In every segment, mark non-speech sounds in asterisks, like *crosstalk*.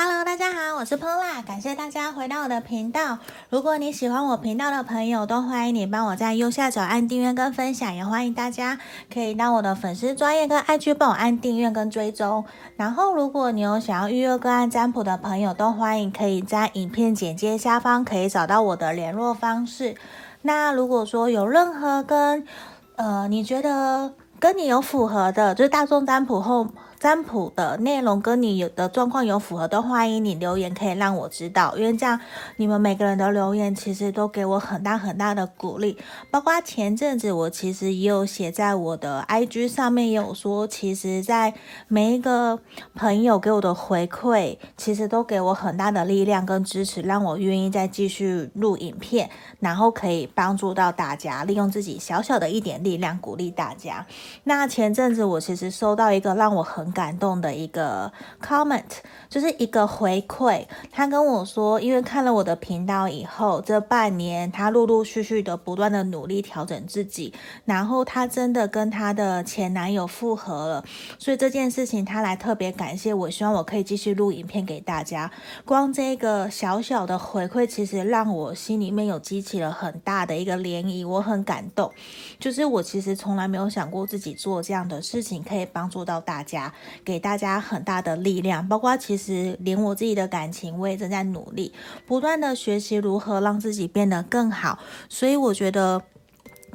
Hello，大家好，我是 Pola，感谢大家回到我的频道。如果你喜欢我频道的朋友，都欢迎你帮我在右下角按订阅跟分享，也欢迎大家可以到我的粉丝专业跟 IG 帮我按订阅跟追踪。然后，如果你有想要预约个案占卜的朋友，都欢迎可以在影片简介下方可以找到我的联络方式。那如果说有任何跟呃你觉得跟你有符合的，就是大众占卜后。占卜的内容跟你有的状况有符合，都欢迎你留言，可以让我知道，因为这样你们每个人的留言其实都给我很大很大的鼓励。包括前阵子我其实也有写在我的 IG 上面，也有说，其实在每一个朋友给我的回馈，其实都给我很大的力量跟支持，让我愿意再继续录影片，然后可以帮助到大家，利用自己小小的一点力量鼓励大家。那前阵子我其实收到一个让我很感动的一个 comment，就是一个回馈。他跟我说，因为看了我的频道以后，这半年他陆陆续续的不断的努力调整自己，然后他真的跟他的前男友复合了。所以这件事情他来特别感谢我，希望我可以继续录影片给大家。光这个小小的回馈，其实让我心里面有激起了很大的一个涟漪，我很感动。就是我其实从来没有想过自己做这样的事情可以帮助到大家。给大家很大的力量，包括其实连我自己的感情，我也正在努力，不断的学习如何让自己变得更好。所以我觉得，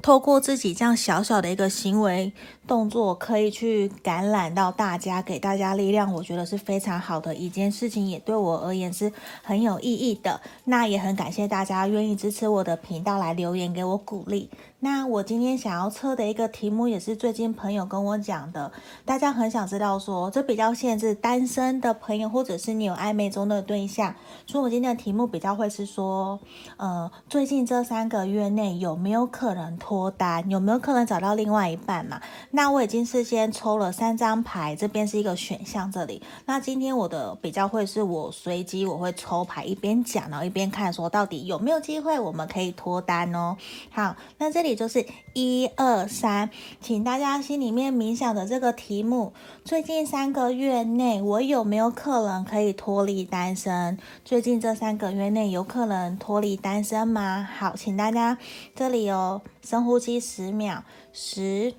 透过自己这样小小的一个行为动作，可以去感染到大家，给大家力量，我觉得是非常好的一件事情，也对我而言是很有意义的。那也很感谢大家愿意支持我的频道来留言给我鼓励。那我今天想要测的一个题目，也是最近朋友跟我讲的，大家很想知道说，这比较限制单身的朋友，或者是你有暧昧中的对象，所以我今天的题目比较会是说，呃，最近这三个月内有没有可能脱单，有没有可能找到另外一半嘛？那我已经事先抽了三张牌，这边是一个选项，这里。那今天我的比较会是我随机我会抽牌，一边讲，然后一边看说到底有没有机会我们可以脱单哦。好，那这里。就是一二三，请大家心里面冥想的这个题目：最近三个月内，我有没有可能可以脱离单身？最近这三个月内，有可能脱离单身吗？好，请大家这里有深呼吸十秒，十、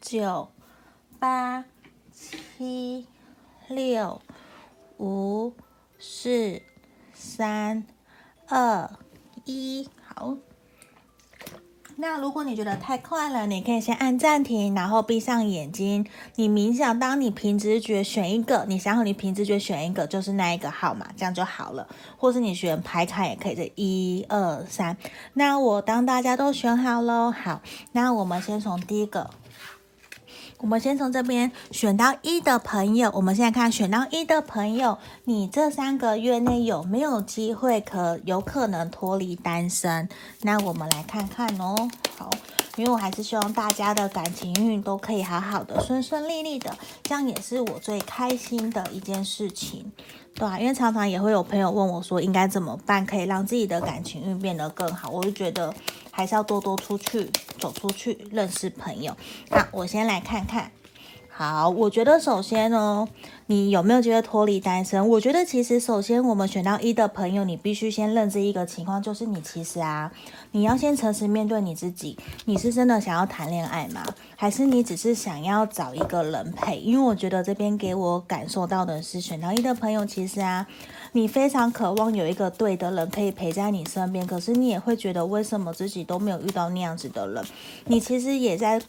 九、八、七、六、五、四、三、二、一，好。那如果你觉得太快了，你可以先按暂停，然后闭上眼睛，你冥想。当你凭直觉选一个，你想好你凭直觉选一个就是那一个号码，这样就好了。或是你选牌卡也可以，这一二三。那我当大家都选好喽，好，那我们先从第一个。我们先从这边选到一的朋友，我们现在看选到一的朋友，你这三个月内有没有机会可有可能脱离单身？那我们来看看哦。好，因为我还是希望大家的感情运都可以好好的、顺顺利利的，这样也是我最开心的一件事情，对啊，因为常常也会有朋友问我说，应该怎么办可以让自己的感情运变得更好？我就觉得。还是要多多出去，走出去认识朋友。那，我先来看看。好，我觉得首先呢，你有没有觉得脱离单身？我觉得其实首先我们选到一的朋友，你必须先认知一个情况，就是你其实啊，你要先诚实面对你自己，你是真的想要谈恋爱吗？还是你只是想要找一个人陪？因为我觉得这边给我感受到的是，选到一的朋友，其实啊。你非常渴望有一个对的人可以陪在你身边，可是你也会觉得为什么自己都没有遇到那样子的人？你其实也在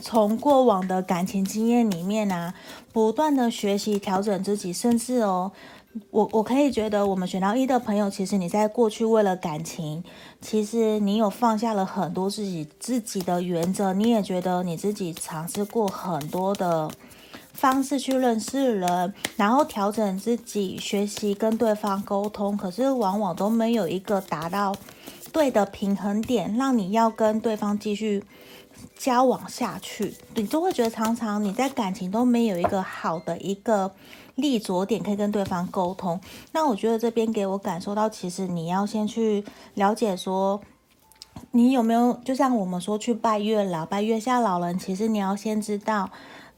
从过往的感情经验里面啊，不断的学习调整自己，甚至哦，我我可以觉得我们选到一的朋友，其实你在过去为了感情，其实你有放下了很多自己自己的原则，你也觉得你自己尝试过很多的。方式去认识人，然后调整自己，学习跟对方沟通，可是往往都没有一个达到对的平衡点，让你要跟对方继续交往下去。你就会觉得常常你在感情都没有一个好的一个立足点可以跟对方沟通。那我觉得这边给我感受到，其实你要先去了解说，你有没有就像我们说去拜月老、拜月下老人，其实你要先知道。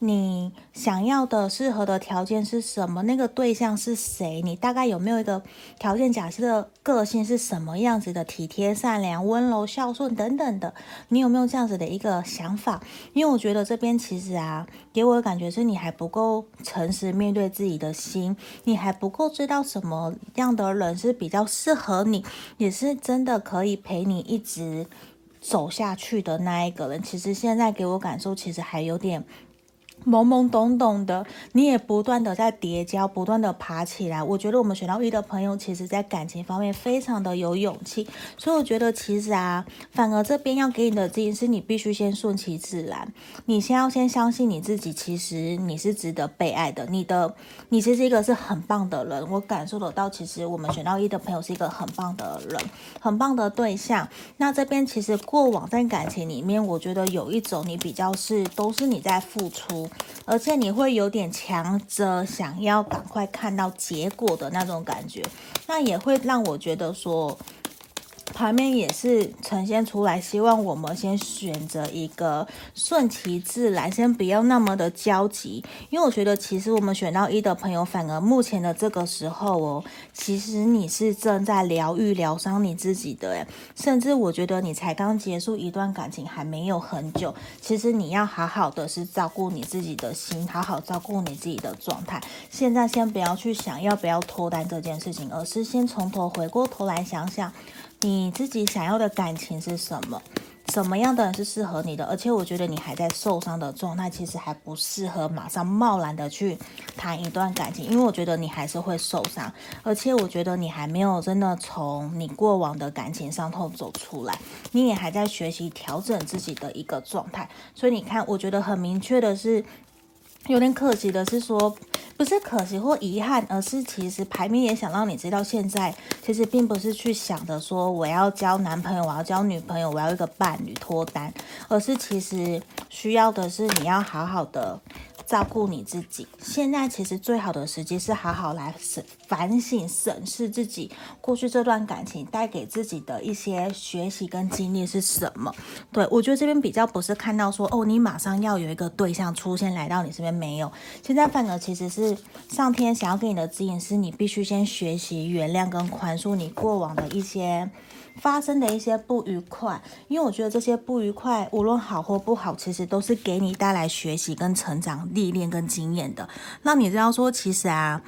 你想要的适合的条件是什么？那个对象是谁？你大概有没有一个条件？假设个性是什么样子的？体贴、善良、温柔、孝顺等等的，你有没有这样子的一个想法？因为我觉得这边其实啊，给我的感觉是你还不够诚实面对自己的心，你还不够知道什么样的人是比较适合你，也是真的可以陪你一直走下去的那一个人。其实现在给我感受，其实还有点。懵懵懂懂的，你也不断的在叠加，不断的爬起来。我觉得我们选到一的朋友，其实在感情方面非常的有勇气。所以我觉得其实啊，反而这边要给你的建议是，你必须先顺其自然。你先要先相信你自己，其实你是值得被爱的。你的，你其实一个是很棒的人。我感受得到，其实我们选到一的朋友是一个很棒的人，很棒的对象。那这边其实过往在感情里面，我觉得有一种你比较是都是你在付出。而且你会有点强着想要赶快看到结果的那种感觉，那也会让我觉得说。牌面也是呈现出来，希望我们先选择一个顺其自然，先不要那么的焦急。因为我觉得，其实我们选到一的朋友，反而目前的这个时候哦，其实你是正在疗愈、疗伤你自己的诶，甚至我觉得你才刚结束一段感情，还没有很久。其实你要好好的是照顾你自己的心，好好照顾你自己的状态。现在先不要去想要不要脱单这件事情，而是先从头回过头来想想。你自己想要的感情是什么？什么样的人是适合你的？而且我觉得你还在受伤的状态，其实还不适合马上贸然的去谈一段感情，因为我觉得你还是会受伤，而且我觉得你还没有真的从你过往的感情伤痛走出来，你也还在学习调整自己的一个状态。所以你看，我觉得很明确的是，有点可惜的是说。不是可惜或遗憾，而是其实排名也想让你知道，现在其实并不是去想着说我要交男朋友，我要交女朋友，我要一个伴侣脱单，而是其实需要的是你要好好的。照顾你自己，现在其实最好的时机是好好来审反省、审视自己过去这段感情带给自己的一些学习跟经历是什么。对，我觉得这边比较不是看到说哦，你马上要有一个对象出现来到你身边，没有。现在反而其实是上天想要给你的指引，是你必须先学习原谅跟宽恕你过往的一些。发生的一些不愉快，因为我觉得这些不愉快，无论好或不好，其实都是给你带来学习跟成长、历练跟经验的。那你知道说，其实啊，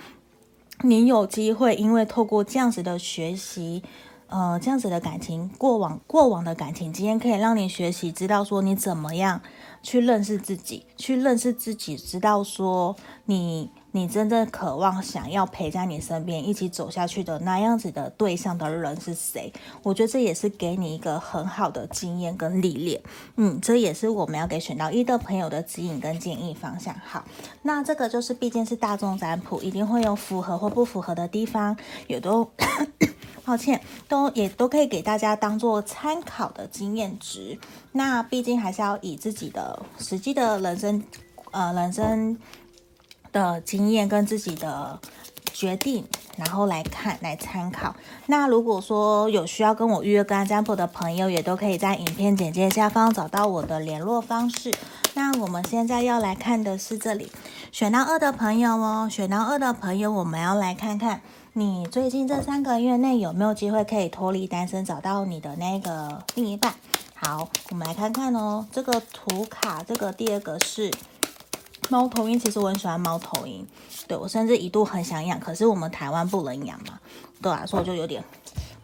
你有机会，因为透过这样子的学习，呃，这样子的感情，过往过往的感情经验，可以让你学习，知道说你怎么样去认识自己，去认识自己，知道说你。你真正渴望想要陪在你身边一起走下去的那样子的对象的人是谁？我觉得这也是给你一个很好的经验跟历练。嗯，这也是我们要给选到一的朋友的指引跟建议方向。好，那这个就是毕竟是大众占卜，一定会有符合或不符合的地方，也都 *coughs* 抱歉，都也都可以给大家当做参考的经验值。那毕竟还是要以自己的实际的人生，呃，人生。的经验跟自己的决定，然后来看来参考。那如果说有需要跟我预约个案占卜的朋友，也都可以在影片简介下方找到我的联络方式。那我们现在要来看的是这里，选到二的朋友哦，选到二的朋友，我们要来看看你最近这三个月内有没有机会可以脱离单身，找到你的那个另一半。好，我们来看看哦，这个图卡，这个第二个是。猫头鹰，其实我很喜欢猫头鹰，对，我甚至一度很想养，可是我们台湾不能养嘛，对啊，所以我就有点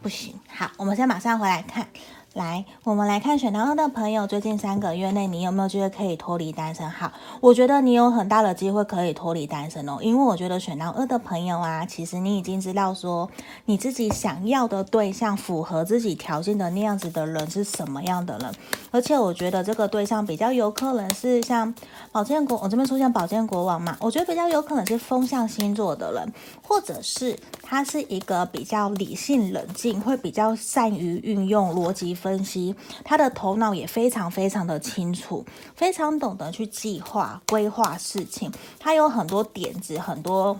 不行。好，我们先马上回来看。来，我们来看选到二的朋友，最近三个月内你有没有机会可以脱离单身？好，我觉得你有很大的机会可以脱离单身哦，因为我觉得选到二的朋友啊，其实你已经知道说你自己想要的对象，符合自己条件的那样子的人是什么样的人，而且我觉得这个对象比较有可能是像宝剑国，我这边出现宝剑国王嘛，我觉得比较有可能是风象星座的人，或者是他是一个比较理性冷静，会比较善于运用逻辑。分析，他的头脑也非常非常的清楚，非常懂得去计划规划事情。他有很多点子，很多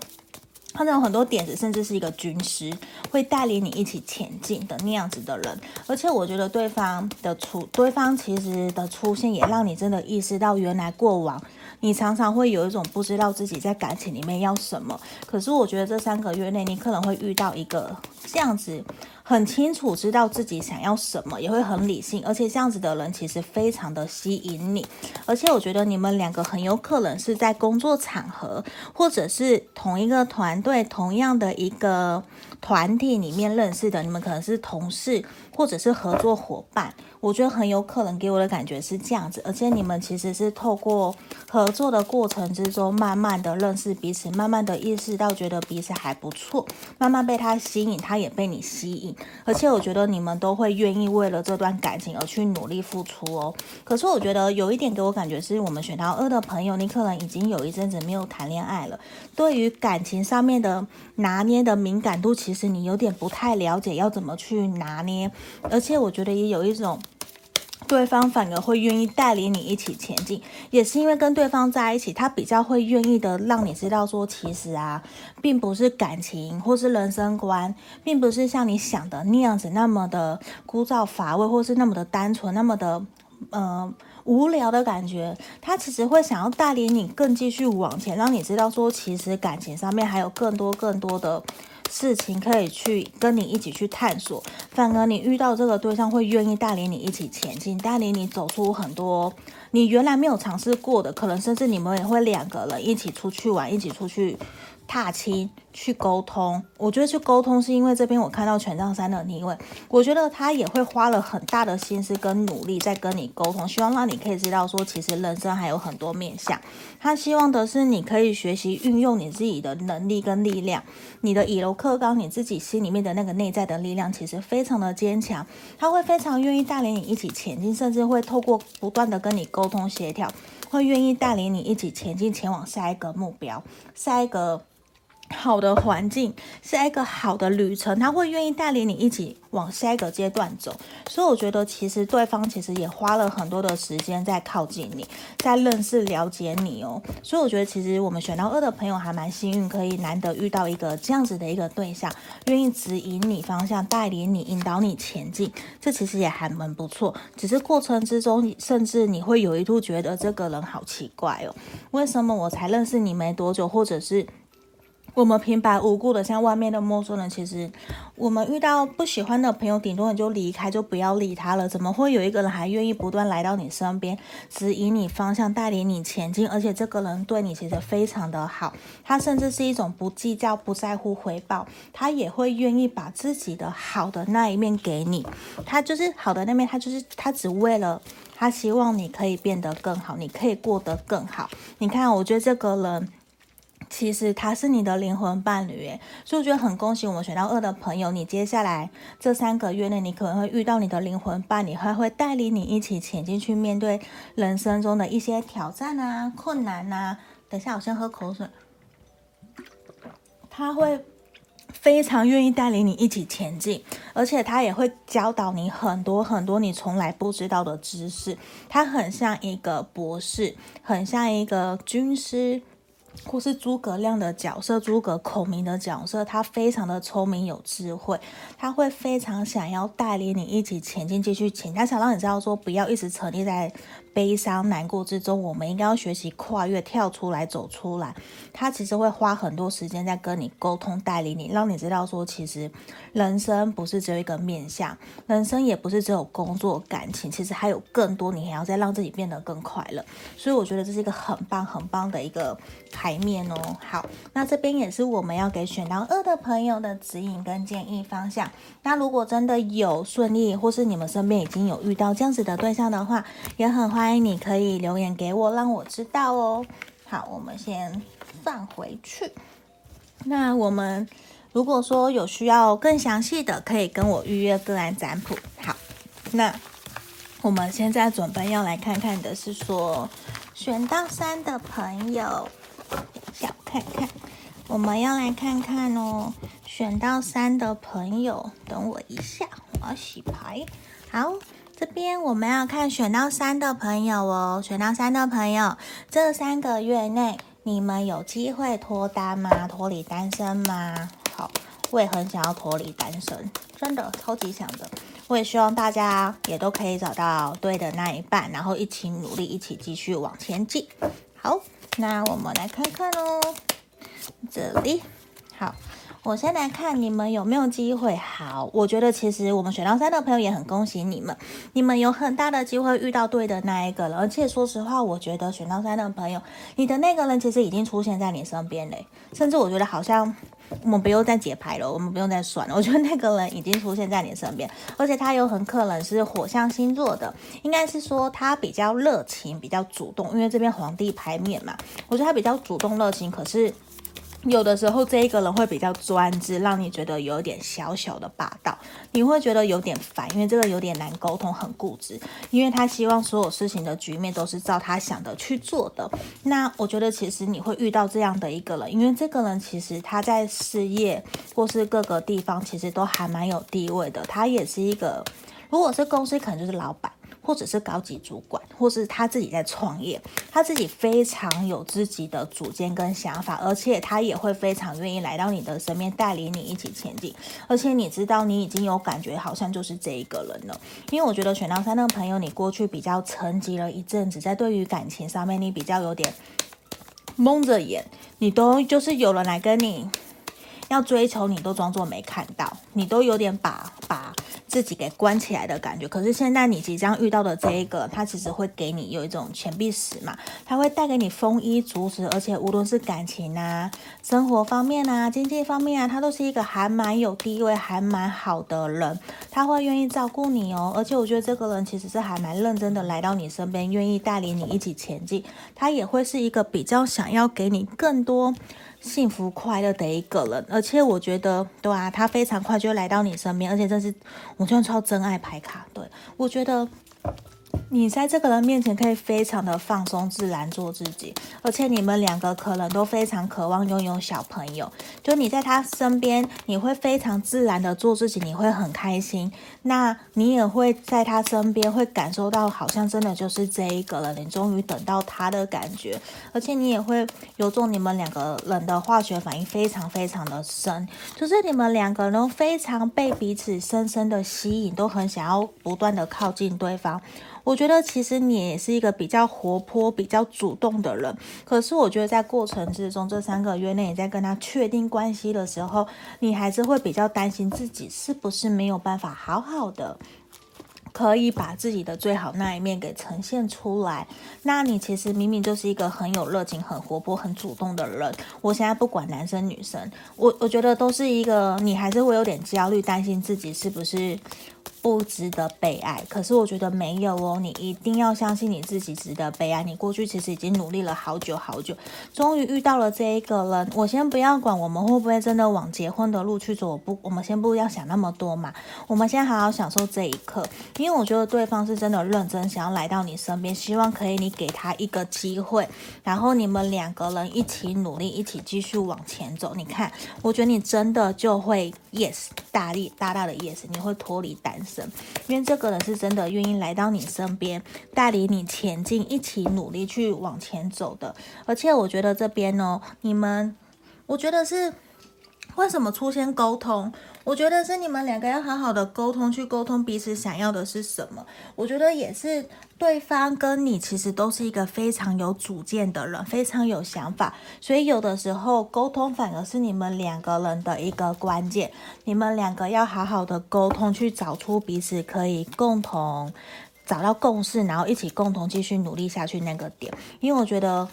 他有很多点子，甚至是一个军师，会带领你一起前进的那样子的人。而且我觉得对方的出，对方其实的出现也让你真的意识到，原来过往你常常会有一种不知道自己在感情里面要什么。可是我觉得这三个月内，你可能会遇到一个这样子。很清楚知道自己想要什么，也会很理性，而且这样子的人其实非常的吸引你。而且我觉得你们两个很有可能是在工作场合，或者是同一个团队、同样的一个团体里面认识的。你们可能是同事，或者是合作伙伴。我觉得很有可能给我的感觉是这样子。而且你们其实是透过合作的过程之中，慢慢的认识彼此，慢慢的意识到觉得彼此还不错，慢慢被他吸引，他也被你吸引。而且我觉得你们都会愿意为了这段感情而去努力付出哦。可是我觉得有一点给我感觉是我们选到二的朋友，你可能已经有一阵子没有谈恋爱了。对于感情上面的拿捏的敏感度，其其实你有点不太了解要怎么去拿捏。而且我觉得也有一种。对方反而会愿意带领你一起前进，也是因为跟对方在一起，他比较会愿意的让你知道说，其实啊，并不是感情或是人生观，并不是像你想的那样子那么的枯燥乏味，或是那么的单纯，那么的呃无聊的感觉。他其实会想要带领你更继续往前，让你知道说，其实感情上面还有更多更多的。事情可以去跟你一起去探索，反而你遇到这个对象会愿意带领你一起前进，带领你走出很多你原来没有尝试过的，可能甚至你们也会两个人一起出去玩，一起出去。踏青去沟通，我觉得去沟通是因为这边我看到权杖三的逆位，我觉得他也会花了很大的心思跟努力在跟你沟通，希望让你可以知道说，其实人生还有很多面向。他希望的是你可以学习运用你自己的能力跟力量，你的以柔克刚，你自己心里面的那个内在的力量其实非常的坚强，他会非常愿意带领你一起前进，甚至会透过不断的跟你沟通协调，会愿意带领你一起前进，前往下一个目标，下一个。好的环境是一个好的旅程，他会愿意带领你一起往下一个阶段走。所以我觉得，其实对方其实也花了很多的时间在靠近你，在认识、了解你哦。所以我觉得，其实我们选到二的朋友还蛮幸运，可以难得遇到一个这样子的一个对象，愿意指引你方向，带领你、引导你前进。这其实也还蛮不错。只是过程之中，甚至你会有一度觉得这个人好奇怪哦，为什么我才认识你没多久，或者是？我们平白无故的像外面的陌生人，其实我们遇到不喜欢的朋友，顶多你就离开，就不要理他了。怎么会有一个人还愿意不断来到你身边，指引你方向，带领你前进？而且这个人对你其实非常的好，他甚至是一种不计较、不在乎回报，他也会愿意把自己的好的那一面给你。他就是好的那面，他就是他只为了他希望你可以变得更好，你可以过得更好。你看，我觉得这个人。其实他是你的灵魂伴侣，所以我觉得很恭喜我们选到二的朋友，你接下来这三个月内，你可能会遇到你的灵魂伴侣，他会带领你一起前进去面对人生中的一些挑战啊、困难啊。等下，我先喝口水。他会非常愿意带领你一起前进，而且他也会教导你很多很多你从来不知道的知识。他很像一个博士，很像一个军师。或是诸葛亮的角色，诸葛孔明的角色，他非常的聪明有智慧，他会非常想要带领你一起前进，继续前，他想让你知道说，不要一直沉溺在。悲伤难过之中，我们应该要学习跨越、跳出来、走出来。他其实会花很多时间在跟你沟通、带领你，让你知道说，其实人生不是只有一个面向，人生也不是只有工作、感情，其实还有更多，你还要再让自己变得更快乐。所以我觉得这是一个很棒、很棒的一个牌面哦。好，那这边也是我们要给选到二的朋友的指引跟建议方向。那如果真的有顺利，或是你们身边已经有遇到这样子的对象的话，也很欢。迎你可以留言给我，让我知道哦。好，我们先放回去。那我们如果说有需要更详细的，可以跟我预约个案占卜。好，那我们现在准备要来看看的是说选到三的朋友，想看看，我们要来看看哦。选到三的朋友，等我一下，我要洗牌。好。这边我们要看选到三的朋友哦，选到三的朋友，这三个月内你们有机会脱单吗？脱离单身吗？好，我也很想要脱离单身，真的超级想的。我也希望大家也都可以找到对的那一半，然后一起努力，一起继续往前进。好，那我们来看看哦，这里好。我先来看你们有没有机会。好，我觉得其实我们选到三的朋友也很恭喜你们，你们有很大的机会遇到对的那一个了。而且说实话，我觉得选到三的朋友，你的那个人其实已经出现在你身边嘞。甚至我觉得好像我们不用再解牌了，我们不用再算了。*laughs* 我觉得那个人已经出现在你身边，而且他有很可能是火象星座的，应该是说他比较热情、比较主动，因为这边皇帝牌面嘛，我觉得他比较主动、热情，可是。有的时候，这一个人会比较专制，让你觉得有点小小的霸道，你会觉得有点烦，因为这个有点难沟通，很固执，因为他希望所有事情的局面都是照他想的去做的。那我觉得其实你会遇到这样的一个人，因为这个人其实他在事业或是各个地方其实都还蛮有地位的，他也是一个，如果是公司，可能就是老板。或者是高级主管，或是他自己在创业，他自己非常有自己的主见跟想法，而且他也会非常愿意来到你的身边，带领你一起前进。而且你知道，你已经有感觉，好像就是这一个人了。因为我觉得选到三的朋友，你过去比较沉寂了一阵子，在对于感情上面，你比较有点蒙着眼，你都就是有人来跟你要追求，你都装作没看到，你都有点把把。自己给关起来的感觉，可是现在你即将遇到的这一个，他其实会给你有一种钱币十嘛，他会带给你丰衣足食，而且无论是感情啊、生活方面啊、经济方面啊，他都是一个还蛮有地位、还蛮好的人，他会愿意照顾你哦，而且我觉得这个人其实是还蛮认真的来到你身边，愿意带领你一起前进，他也会是一个比较想要给你更多。幸福快乐的一个人，而且我觉得，对啊，他非常快就来到你身边，而且这是我真的超真爱牌卡，对，我觉得。你在这个人面前可以非常的放松自然做自己，而且你们两个可能都非常渴望拥有小朋友。就你在他身边，你会非常自然的做自己，你会很开心。那你也会在他身边会感受到，好像真的就是这一个人，你终于等到他的感觉。而且你也会有种你们两个人的化学反应非常非常的深，就是你们两个人非常被彼此深深的吸引，都很想要不断的靠近对方。我觉得其实你也是一个比较活泼、比较主动的人，可是我觉得在过程之中，这三个月内你在跟他确定关系的时候，你还是会比较担心自己是不是没有办法好好的，可以把自己的最好那一面给呈现出来。那你其实明明就是一个很有热情、很活泼、很主动的人。我现在不管男生女生，我我觉得都是一个，你还是会有点焦虑，担心自己是不是。不值得被爱，可是我觉得没有哦。你一定要相信你自己值得被爱。你过去其实已经努力了好久好久，终于遇到了这一个人。我先不要管我们会不会真的往结婚的路去走，我不，我们先不要想那么多嘛。我们先好好享受这一刻，因为我觉得对方是真的认真想要来到你身边，希望可以你给他一个机会，然后你们两个人一起努力，一起继续往前走。你看，我觉得你真的就会 yes 大力大大的 yes，你会脱离单身。因为这个人是真的愿意来到你身边，带领你前进，一起努力去往前走的。而且我觉得这边呢，你们，我觉得是为什么出现沟通？我觉得是你们两个要好好的沟通，去沟通彼此想要的是什么。我觉得也是。对方跟你其实都是一个非常有主见的人，非常有想法，所以有的时候沟通反而是你们两个人的一个关键。你们两个要好好的沟通，去找出彼此可以共同找到共识，然后一起共同继续努力下去那个点。因为我觉得。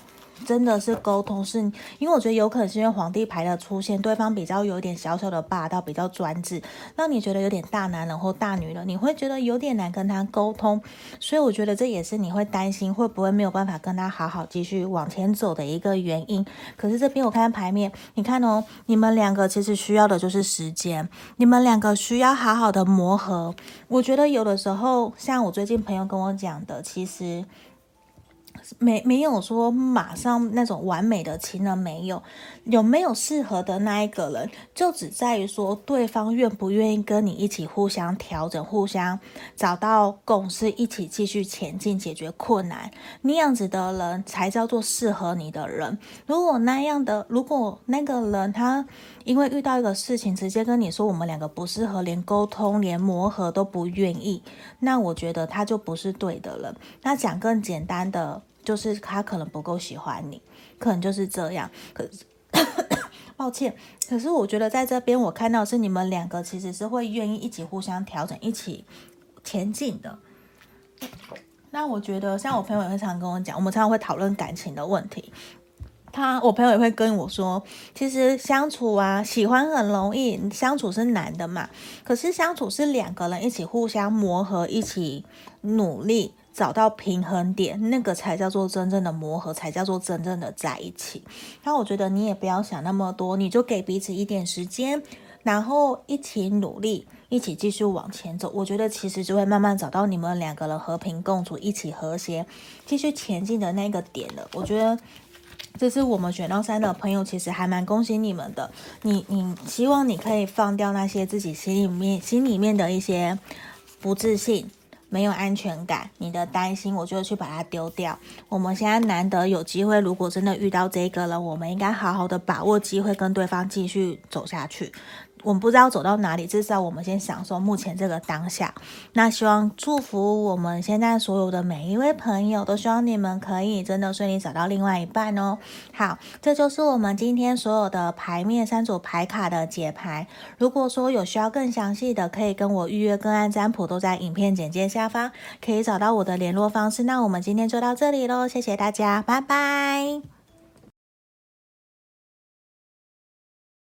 真的是沟通，是因为我觉得有可能是因为皇帝牌的出现，对方比较有点小小的霸道，比较专制，让你觉得有点大男人或大女人，你会觉得有点难跟他沟通，所以我觉得这也是你会担心会不会没有办法跟他好好继续往前走的一个原因。可是这边我看牌面，你看哦，你们两个其实需要的就是时间，你们两个需要好好的磨合。我觉得有的时候，像我最近朋友跟我讲的，其实。没没有说马上那种完美的情人没有，有没有适合的那一个人，就只在于说对方愿不愿意跟你一起互相调整，互相找到共识，一起继续前进，解决困难，那样子的人才叫做适合你的人。如果那样的，如果那个人他因为遇到一个事情，直接跟你说我们两个不适合，连沟通、连磨合都不愿意，那我觉得他就不是对的人。那讲更简单的。就是他可能不够喜欢你，可能就是这样。可，*coughs* 抱歉，可是我觉得在这边我看到是你们两个其实是会愿意一起互相调整，一起前进的。那我觉得，像我朋友也会常跟我讲，我们常常会讨论感情的问题。他，我朋友也会跟我说，其实相处啊，喜欢很容易，相处是难的嘛。可是相处是两个人一起互相磨合，一起努力，找到平衡点，那个才叫做真正的磨合，才叫做真正的在一起。那我觉得你也不要想那么多，你就给彼此一点时间，然后一起努力，一起继续往前走。我觉得其实就会慢慢找到你们两个人和平共处、一起和谐、继续前进的那个点了。我觉得。这是我们选到三的朋友，其实还蛮恭喜你们的。你你希望你可以放掉那些自己心里面心里面的一些不自信、没有安全感、你的担心，我就去把它丢掉。我们现在难得有机会，如果真的遇到这个了，我们应该好好的把握机会，跟对方继续走下去。我们不知道走到哪里，至少我们先享受目前这个当下。那希望祝福我们现在所有的每一位朋友，都希望你们可以真的顺利找到另外一半哦。好，这就是我们今天所有的牌面三组牌卡的解牌。如果说有需要更详细的，可以跟我预约个案占卜，都在影片简介下方可以找到我的联络方式。那我们今天就到这里喽，谢谢大家，拜拜。